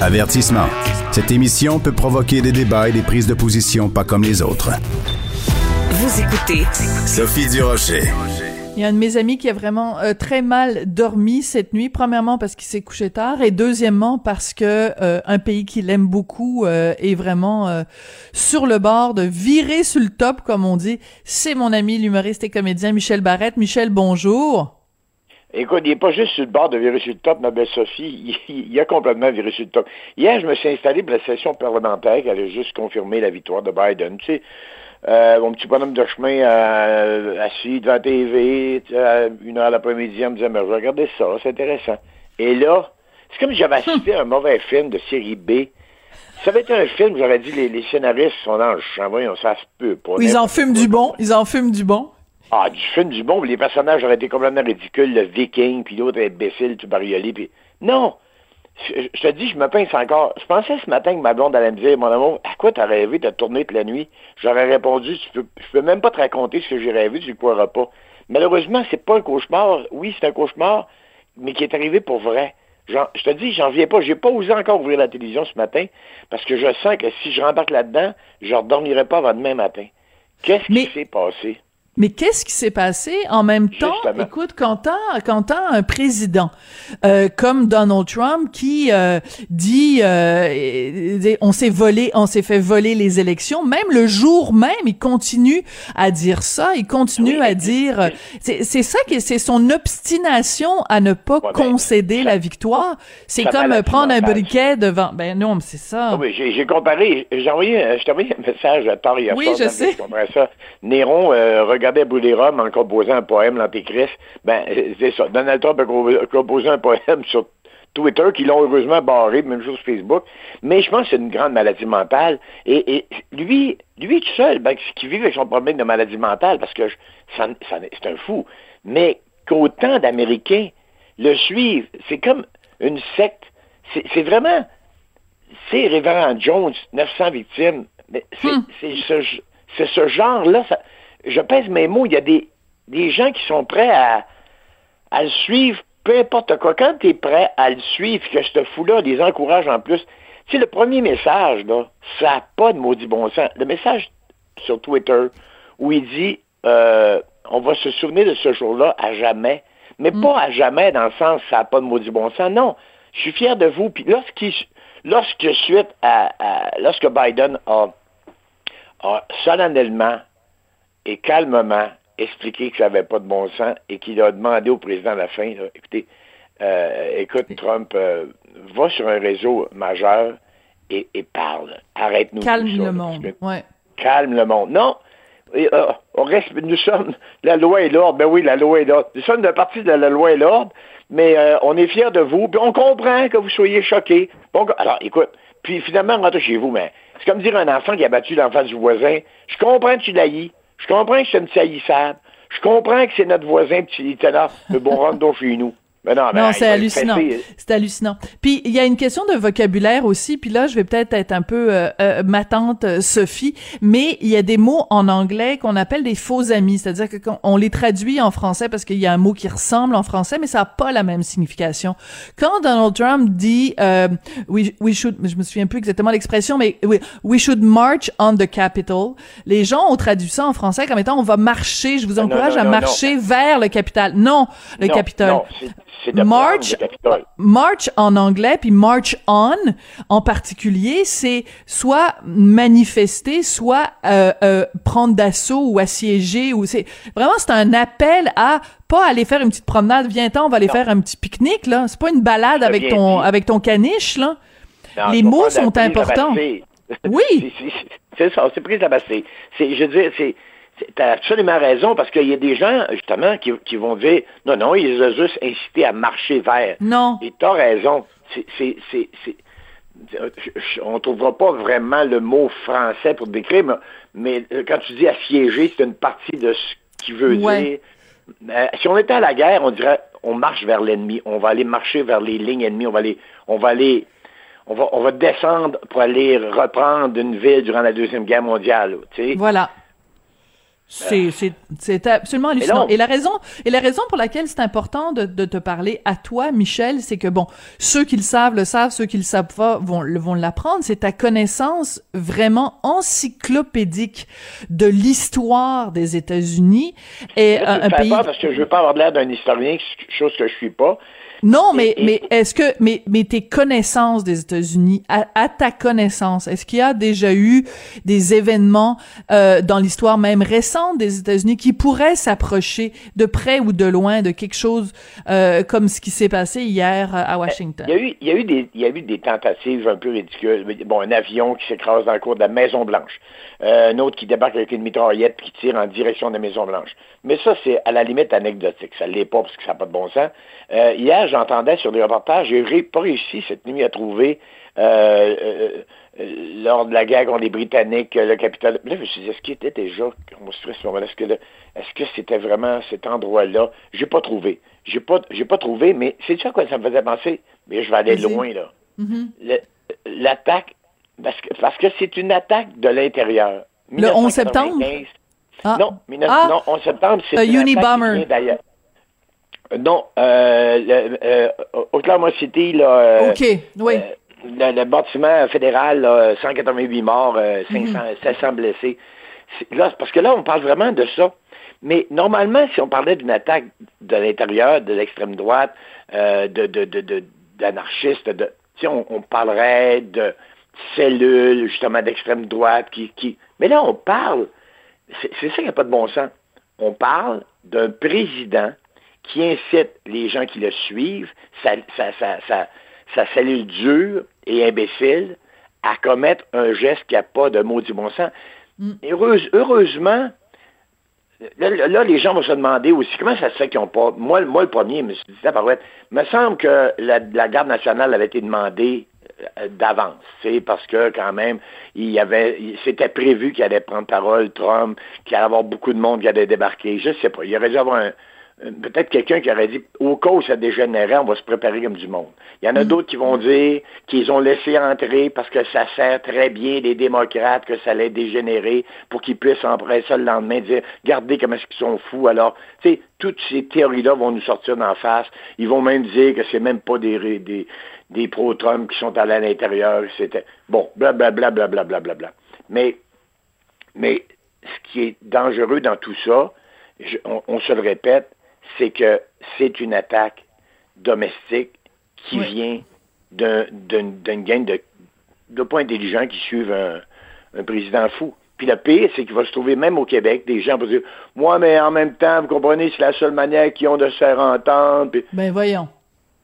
Avertissement. Cette émission peut provoquer des débats et des prises de position pas comme les autres. Vous écoutez Sophie Durocher. Il y a un de mes amis qui a vraiment euh, très mal dormi cette nuit. Premièrement parce qu'il s'est couché tard et deuxièmement parce que euh, un pays qu'il aime beaucoup euh, est vraiment euh, sur le bord de virer sur le top, comme on dit. C'est mon ami l'humoriste et comédien Michel Barrette. Michel, bonjour. Écoute, il n'est pas juste sur le bord de virer sur le top, ma belle Sophie. Il, il a complètement viré sur le top. Hier, je me suis installé pour la session parlementaire qui allait juste confirmer la victoire de Biden. Tu sais, euh, mon petit bonhomme de chemin euh, assis devant la TV, tu sais, à une heure l'après-midi, en me disant, mais regardez ça, c'est intéressant. Et là, c'est comme si j'avais assisté à un mauvais film de série B. Ça avait été un film, j'aurais dit, les, les scénaristes sont dans le champ. Voyons, ça se peut pas. Ils en fument du bon. Ils en fument du bon. Ah, du film du bon, les personnages auraient été complètement ridicules, le viking, puis l'autre imbécile, tout bariolé, puis... Non! Je, je te dis, je me pince encore. Je pensais ce matin que ma blonde allait me dire, mon amour, à quoi t'as rêvé de tourner toute la nuit? J'aurais répondu, tu peux, je peux même pas te raconter ce que j'ai rêvé, tu ne croiras pas. Malheureusement, c'est pas un cauchemar. Oui, c'est un cauchemar, mais qui est arrivé pour vrai. Je te dis, j'en viens pas. J'ai pas osé encore ouvrir la télévision ce matin parce que je sens que si je rembarque là-dedans, je redormirai pas avant demain matin. Qu'est-ce qui s'est passé? Mais qu'est-ce qui s'est passé en même temps? Justement. Écoute, quand t'as, quand t'as un président euh, comme Donald Trump qui euh, dit euh, on s'est volé, on s'est fait voler les élections, même le jour même, il continue à dire ça, il continue Oui, à dire, c'est, c'est ça qui, c'est son obstination à ne pas Ouais, ben, concéder la victoire. C'est comme prendre un briquet devant. Ben non, mais c'est ça. Ah oui, j'ai comparé, j'ai envoyé, envoyé un message à hier Oui, je sais. ça. Néron euh, regardait brûler Rome en composant un poème, l'Antéchrist. Ben, c'est ça. Donald Trump a co- composé un poème sur Twitter, qui l'ont heureusement barré, même chose sur Facebook. Mais je pense que c'est une grande maladie mentale. Et, et lui, lui tout seul, ben, qui vit avec son problème de maladie mentale, parce que ça- ça- c'est un fou. Mais qu'autant d'Américains le suivent, c'est comme une secte. C'est c'est vraiment c'est Révérend Jones, 900 victimes. Mais c'est Hmm. c'est ce, c'est ce genre-là. ça- je pèse mes mots. Il y a des, des gens qui sont prêts à, à le suivre, peu importe quoi. Quand tu es prêt à le suivre, que ce fou-là les encourage en plus. Tu sais, le premier message, là, ça n'a pas de maudit bon sens. Le message sur Twitter où il dit euh, on va se souvenir de ce jour-là à jamais. Mais pas à jamais dans le sens ça n'a pas de maudit bon sens. Non. Je suis fier de vous. Puis lorsqu'il lorsque suite à, à- lorsque Biden a, a solennellement et calmement expliqué que ça n'avait pas de bon sens et qu'il a demandé au président à la fin, là, écoutez, euh, écoute, Trump, euh, va sur un réseau majeur et, et parle. Arrête-nous. Calme ça, le là, monde. Ouais. calme le monde. Non, et, euh, on reste, nous sommes la loi et l'ordre. Ben oui, la loi et l'ordre. Nous sommes de partie de la loi et l'ordre, mais euh, on est fiers de vous. Puis on comprend que vous soyez choqués. Bon, alors, écoute, puis finalement, rentrez chez vous, mais c'est comme dire à un enfant qui a battu l'enfant du voisin. Je comprends que tu l'haïs. Je comprends que c'est un petit haïssable. Je comprends que c'est notre voisin, était là. Mais bon, donc chez nous. Mais non, mais, Non, c'est hallucinant. C'est hallucinant. Puis il y a une question de vocabulaire aussi. Puis là, je vais peut-être être un peu euh, euh, ma tante euh, Sophie, mais il y a des mots en anglais qu'on appelle des faux amis, c'est-à-dire que quand on les traduit en français parce qu'il y a un mot qui ressemble en français, mais ça n'a pas la même signification. Quand Donald Trump dit euh, we, we should, je me souviens plus exactement l'expression, mais we, we should march on the Capitol, les gens ont traduit ça en français comme étant on va marcher. Je vous Non, encourage non, à marcher vers le Capitole. Non, le Capitole. C'est- de March, le march en anglais, puis march on en particulier, c'est soit manifester, soit euh, euh, prendre d'assaut ou assiéger, ou c'est vraiment c'est un appel à pas aller faire une petite promenade. Viens-t'en, on va aller Non. faire un petit pique-nique là. C'est pas une balade avec ton dit. avec ton caniche là. Non, Les mots sont importants. Oui. C'est- ça, c'est à je veux dire, c'est, c'est- t'as absolument raison, parce qu'il y a des gens, justement, qui, qui vont dire, non, non, ils ont juste incité à marcher vers. Non. Et raison. C'est, c'est, c'est, c'est- on trouvera pas vraiment le mot français pour décrire, mais, mais quand tu dis assiéger, c'est une partie de ce qui veut Ouais. dire. Euh, si on était à la guerre, on dirait on marche vers l'ennemi, on va aller marcher vers les lignes ennemies, on va aller, on va aller, on va, on va descendre pour aller reprendre une ville durant la deuxième guerre mondiale. Tu. Voilà. C'est, c'est, c'est absolument hallucinant. Et la raison, et la raison pour laquelle c'est important de, de te parler à toi, Michel, c'est que bon, ceux qui le savent le savent, ceux qui le savent pas vont, vont l'apprendre. C'est ta connaissance vraiment encyclopédique de l'histoire des États-Unis et Là, un, tu un pays. peur parce que je veux pas avoir l'air d'un historien, chose que je suis pas. Non, mais mais est-ce que mais mais tes connaissances des États-Unis, à, à ta connaissance, est-ce qu'il y a déjà eu des événements euh, dans l'histoire même récente? Des États-Unis qui pourraient s'approcher de près ou de loin de quelque chose euh, comme ce qui s'est passé hier à Washington? Il y a eu, il y a eu des, il y a eu des tentatives un peu ridicules. Bon, un avion qui s'écrase dans le cours de la Maison Blanche, Euh, un autre qui débarque avec une mitraillette qui tire en direction de la Maison Blanche. Mais ça, c'est à la limite anecdotique. Ça l'est pas parce que ça n'a pas de bon sens. Euh, hier, j'entendais sur des reportages, j'ai ré- pas réussi cette nuit à trouver euh, lors de la guerre contre les Britanniques, euh, le capitole. Là, je me suis dit, est-ce qu'il était déjà construit à ce moment-là? Est-ce que, le- est-ce que c'était vraiment cet endroit-là? J'ai pas trouvé. J'ai pas, j'ai pas trouvé, mais c'est ça quoi ça me faisait penser. Mais je vais aller Vas-y. loin, là. Mhm. Le- l'attaque, parce que, parce que c'est une attaque de l'intérieur. Le 11 septembre? 1995. Ah. Non, 19 Ah. non, 11 septembre, c'est Un une Unibomber. d'ailleurs. Euh, Non, euh, le- euh, Oklahoma City, là, euh, Ok, oui. Euh, le, le bâtiment fédéral, là, 188 morts, euh, Mhm. 500, 700 blessés. C'est- Là, parce que là, on parle vraiment de ça. Mais normalement, si on parlait d'une attaque de l'intérieur, de l'extrême droite, euh, de, de, de, d'anarchistes, de, on, on parlerait de cellules, justement, d'extrême droite qui, qui... Mais là, on parle, c'est, c'est ça qui n'a pas de bon sens. On parle d'un président qui incite les gens qui le suivent, sa cellule dure et imbécile, à commettre un geste qui n'a pas de maudit bon sens. Heureuse- heureusement, là, les gens vont se demander aussi comment ça se fait qu'ils n'ont pas. Moi, moi, le premier, je me suis dit, tabarouette, me semble que la, la garde nationale avait été demandée euh, d'avance, parce que quand même, il y avait, il- c'était prévu qu'il allait prendre parole, Trump, qu'il allait y avoir beaucoup de monde qui allait débarquer. Je sais pas. Il aurait dû avoir un, peut-être quelqu'un qui aurait dit, au cas où ça dégénérait, on va se préparer comme du monde. Il y en a d'autres qui vont dire qu'ils ont laissé entrer parce que ça sert très bien les démocrates, que ça allait dégénérer pour qu'ils puissent après ça le lendemain dire, regardez comment est-ce qu'ils sont fous. Alors, tu sais, toutes ces théories-là vont nous sortir d'en face. Ils vont même dire que c'est même pas des, ré- des, des pro-Trump qui sont allés à l'intérieur. C'était, bon, blablabla, blablabla, blablabla. Mais, mais ce qui est dangereux dans tout ça, je- on, on se le répète, c'est que c'est une attaque domestique qui Oui. vient d'un- d'un- d'une gang de, de pas intelligents qui suivent un, un président fou. Puis le pire, c'est qu'il va se trouver même au Québec des gens vont dire Moi, mais en même temps, vous comprenez, c'est la seule manière qu'ils ont de se faire entendre. Puis- Ben voyons.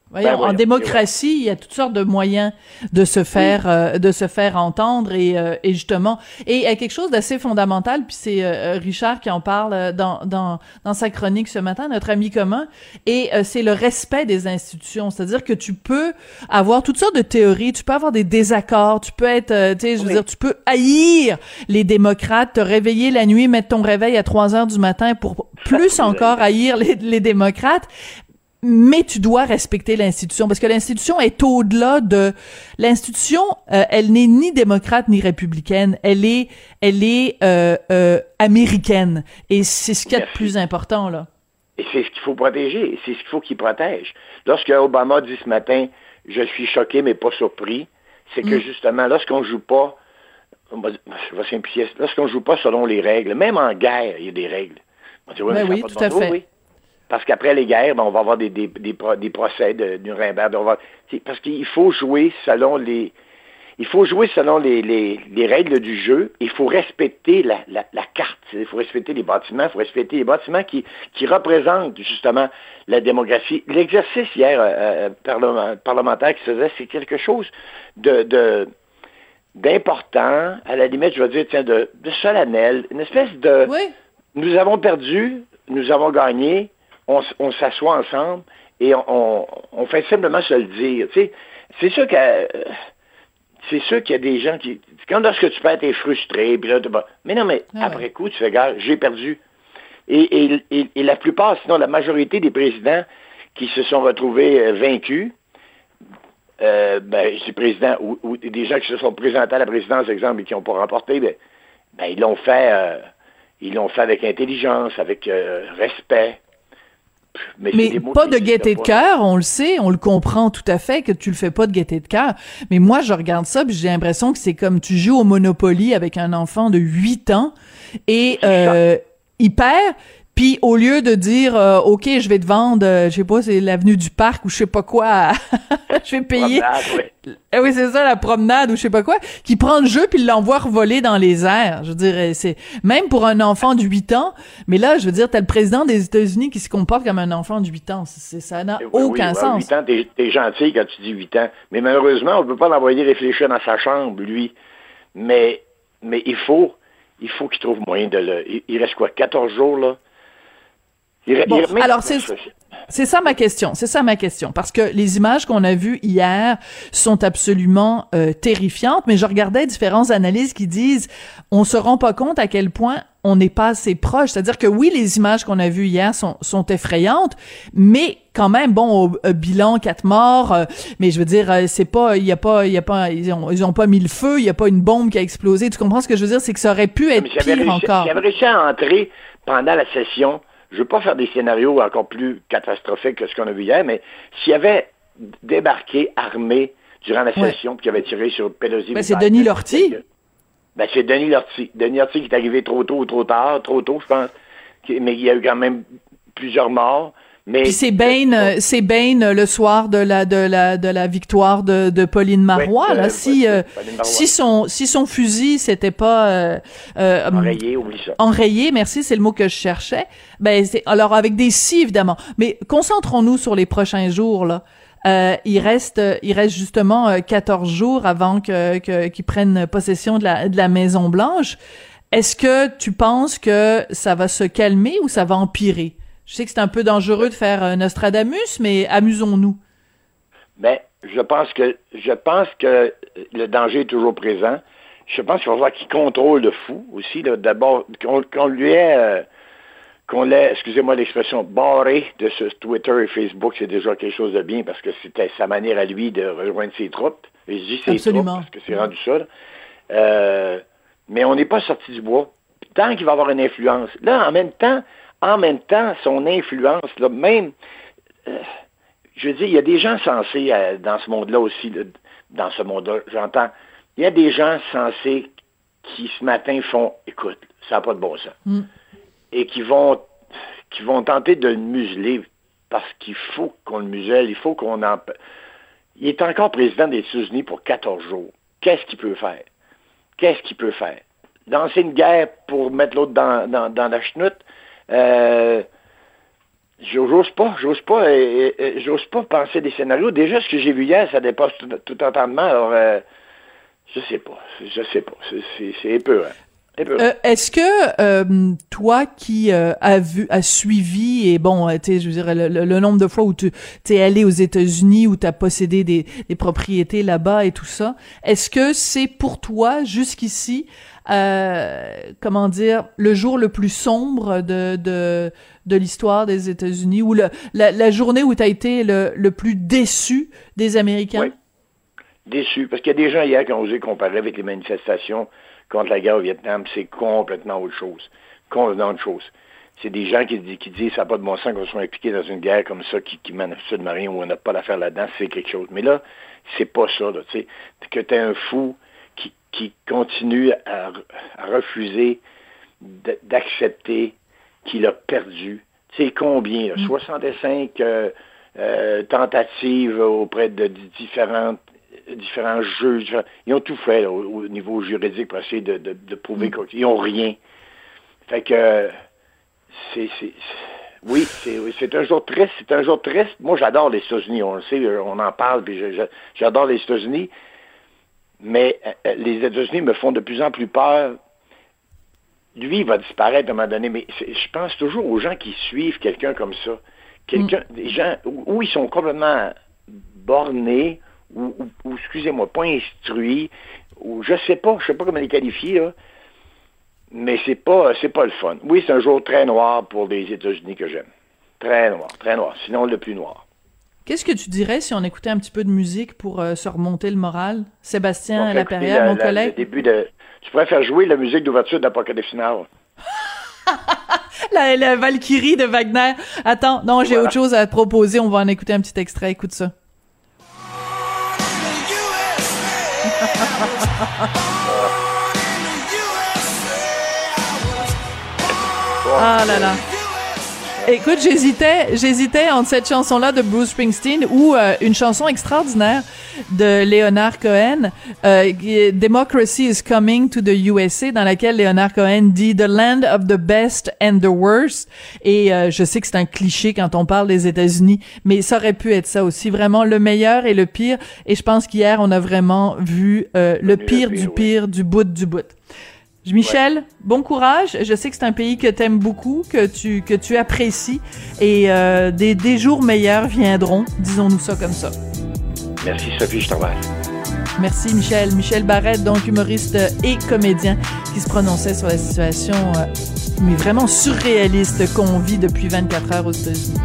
Voyons, Ben en démocratie, il y a toutes sortes de moyens de se faire euh, de se faire entendre et, euh, et justement et il y a quelque chose d'assez fondamental puis c'est euh, Richard qui en parle euh, dans dans dans sa chronique ce matin notre ami commun et euh, c'est le respect des institutions, c'est-à-dire que tu peux avoir toutes sortes de théories, tu peux avoir des désaccords, tu peux être euh, tu sais je veux Oui. dire tu peux haïr les démocrates, te réveiller la nuit, mettre ton réveil à 3 heures du matin pour plus encore haïr les, les démocrates mais tu dois respecter l'institution parce que l'institution est au-delà de l'institution euh, elle n'est ni démocrate ni républicaine elle est elle est euh, euh, américaine et c'est ce qu'il y a de Merci. plus important là Et c'est ce qu'il faut protéger, et c'est ce qu'il faut qu'il protège. Lorsque Obama dit ce matin, je suis choqué mais pas surpris, c'est que justement, lorsqu'on joue pas, on va- je vais simplifier, lorsqu'on joue pas selon les règles, même en guerre, il y a des règles. On dit, ouais, Ben mais oui, tout à fait. oui. Parce qu'après les guerres, ben, on va avoir des, des, des, pro- des procès de Nuremberg. on va- c'est parce qu'il faut jouer selon les, il faut jouer selon les, les, les règles du jeu. Il faut respecter la, la, la carte. Il faut respecter les bâtiments. Il faut respecter les bâtiments qui, qui représentent justement la démocratie. L'exercice hier euh, euh, parlement- parlementaire qui se faisait, c'est quelque chose de, de d'important, à la limite, je vais dire, tiens, de, de solennel, une espèce de oui nous avons perdu, nous avons gagné, on, s'assoit ensemble et on, on- on fait simplement se le dire. Tu sais, c'est sûr que euh, c'est sûr qu'il y a des gens qui. Quand lorsque tu perds, t'es frustré, puis là, t'es pas- Mais non, mais Ah après coup, tu fais, gars, j'ai perdu. Et, et, et, et la plupart, sinon la majorité des présidents qui se sont retrouvés euh, vaincus, euh, ben, ou, ou des gens qui se sont présentés à la présidence, exemple, et qui n'ont pas remporté, ben, ben, ils l'ont fait, euh, ils l'ont fait avec intelligence, avec euh, respect. Mais, pas de gaieté de cœur, on le sait, on le comprend tout à fait que tu le fais pas de gaieté de cœur. Mais moi, je regarde ça, puis j'ai l'impression que c'est comme tu joues au Monopoly avec un enfant de 8 ans et euh, il perd. Puis au lieu de dire euh, OK, je vais te vendre, euh, je sais pas, c'est l'avenue du parc ou je sais pas quoi, je vais payer. Promenade, ouais. Ah oui, c'est ça, la promenade ou je sais pas quoi, qui prend le jeu puis l'envoie voler dans les airs. Je veux dire, c'est même pour un enfant de 8 ans, mais là, je veux dire, t'as le président des États-Unis qui se comporte comme un enfant de 8 ans. C'est, ça n'a Oui, oui, aucun sens. 8 ans, t'es, gentil quand tu dis 8 ans. Mais malheureusement, on ne peut pas l'envoyer réfléchir dans sa chambre, lui. Mais, mais il faut, il faut qu'il trouve moyen de le. Il, il reste quoi, 14 jours, là? Il re- Bon, il- mais- alors c'est c'est ça ma question, c'est ça ma question parce que les images qu'on a vues hier sont absolument euh, terrifiantes, mais je regardais différentes analyses qui disent on se rend pas compte à quel point on n'est pas assez proche, c'est-à-dire que oui les images qu'on a vues hier sont sont effrayantes, mais quand même bon au, au bilan quatre morts, euh, mais je veux dire euh, c'est pas il y a pas il y a pas ils ont ils ont pas mis le feu, il y a pas une bombe qui a explosé, tu comprends ce que je veux dire, c'est que ça aurait pu être Mais pire réussi, encore. s'il avait réussi à entrer pendant la session, je veux pas faire des scénarios encore plus catastrophiques que ce qu'on a vu hier, mais s'il avait débarqué armé durant la Ouais. session puis qu'il avait tiré sur Pelosi. Ben, c'est Denis Lortie. Ben, c'est Denis Lortie. Denis Lortie qui est arrivé trop tôt ou trop tard, trop tôt, je pense. Qui- Mais il y a eu quand même plusieurs morts. Mais Puis c'est Bain, euh, c'est Bain euh, le soir de la de la de la victoire de, de Pauline Marois. Oui, là, euh, si euh, Marois. si son si son fusil c'était pas euh, euh, enrayé, oublie ça. enrayé, merci, c'est le mot que je cherchais. Ben c'est alors avec des si évidemment. Mais concentrons-nous sur les prochains jours là. Euh, il reste il reste justement euh, 14 jours avant que que- qu'ils prennent possession de la de la Maison Blanche. Est-ce que tu penses que ça va se calmer ou ça va empirer? Je sais que c'est un peu dangereux de faire euh, Nostradamus, mais amusons-nous. Ben, je pense que je pense que le danger est toujours présent. Je pense qu'il va falloir qu'il contrôle le fou aussi. D'abord, qu'on lui ait, euh, qu'on l'ait, excusez-moi l'expression, barré de ce Twitter et Facebook, c'est déjà quelque chose de bien parce que c'était sa manière à lui de rejoindre ses troupes. Et je dis ses Absolument. troupes parce que c'est rendu ça. Euh, mais on n'est pas sorti du bois. Tant qu'il va avoir une influence. Là, en même temps, en même temps, son influence, là, même euh, je veux dire, il y a des gens sensés euh, dans ce monde-là aussi, là, dans ce monde-là, j'entends. Il y a des gens sensés qui ce matin font, écoute, ça n'a pas de bon sens. Mm. Et qui vont, qui vont tenter de le museler parce qu'il faut qu'on le muselle, il faut qu'on en... Il est encore président des États-Unis pour 14 jours. Qu'est-ce qu'il peut faire? Qu'est-ce qu'il peut faire? Lancer une guerre pour mettre l'autre dans, dans, dans la chenoute? Euh, J'ose pas, j'ose pas, j'ose pas penser des scénarios. Déjà, ce que j'ai vu hier, ça dépasse tout, entendement. Alors, euh, je sais pas, je sais pas, c'est- épeurant. Euh, Est-ce que euh, toi qui euh, as suivi et bon, je veux dire le, nombre de fois où tu es allé aux États-Unis où tu as possédé des propriétés là-bas et tout ça, est-ce que c'est pour toi jusqu'ici, euh, comment dire, le jour le plus sombre de de, l'histoire des États-Unis ou la, la journée où tu as été le, le plus déçu des Américains? Déçu, parce qu'il y a des gens hier qui ont osé comparer avec les manifestations contre la guerre au Vietnam, c'est complètement autre chose. Complètement autre chose. C'est des gens qui, qui disent ça n'a pas de bon sens qu'on soit impliqué dans une guerre comme ça, qui, qui mène absolument rien, où on n'a pas d'affaire là-dedans, c'est quelque chose. Mais là, c'est pas ça, tu sais. Que tu un fou qui, continue à, re- à refuser d'accepter qu'il a perdu. Tu sais, combien? là? 65 euh, euh, tentatives auprès de différentes différents juges. Ils ont tout fait là, au, au niveau juridique pour essayer de, de, de prouver qu'ils n'ont rien. Fait que c'est. Oui, c'est un jour triste. C'est un jour triste. Moi, j'adore les États-Unis. On le sait, on en parle, puis j'adore les États-Unis. Mais euh, les États-Unis me font de plus en plus peur. Lui, il va disparaître à un moment donné, mais je pense toujours aux gens qui suivent quelqu'un comme ça. Quelqu'un, des gens où, où ils sont complètement bornés, ou, ou- ou, excusez-moi, pas instruits, ou je sais pas, je sais pas comment les qualifier, là. Mais c'est pas, c'est pas le fun. Oui, c'est un jour très noir pour les États-Unis que j'aime. Très noir, très noir. Sinon, le plus noir. Qu'est-ce que tu dirais si on écoutait un petit peu de musique pour euh, se remonter le moral? Sébastien Laperrière, la- mon la- collègue? Le début de... Tu pourrais faire jouer la musique d'ouverture d'Apocalypse Now. La, la Valkyrie de Wagner. Attends, non, j'ai Voilà. autre chose à te proposer. On va en écouter un petit extrait. Écoute ça. Ah là là. Écoute, j'hésitais, j'hésitais entre cette chanson-là de Bruce Springsteen ou euh, une chanson extraordinaire de Leonard Cohen, euh, qui est Democracy is Coming to the USA, dans laquelle Leonard Cohen dit The Land of the Best and the Worst. Et euh, je sais que c'est un cliché quand on parle des États-Unis, mais ça aurait pu être ça aussi, vraiment le meilleur et le pire. Et je pense qu'hier on a vraiment vu euh, le Le pire pire, du oui. pire du bout du bout. Michel, bon courage. Je sais que c'est un pays que t'aimes beaucoup, que tu que tu apprécies, et euh, des, des jours meilleurs viendront. Disons-nous ça comme ça. Merci Sophie, je te remercie. Merci Michel. Michel Barrette, donc humoriste et comédien, qui se prononçait sur la situation, euh, mais vraiment surréaliste qu'on vit depuis 24 heures aux États-Unis.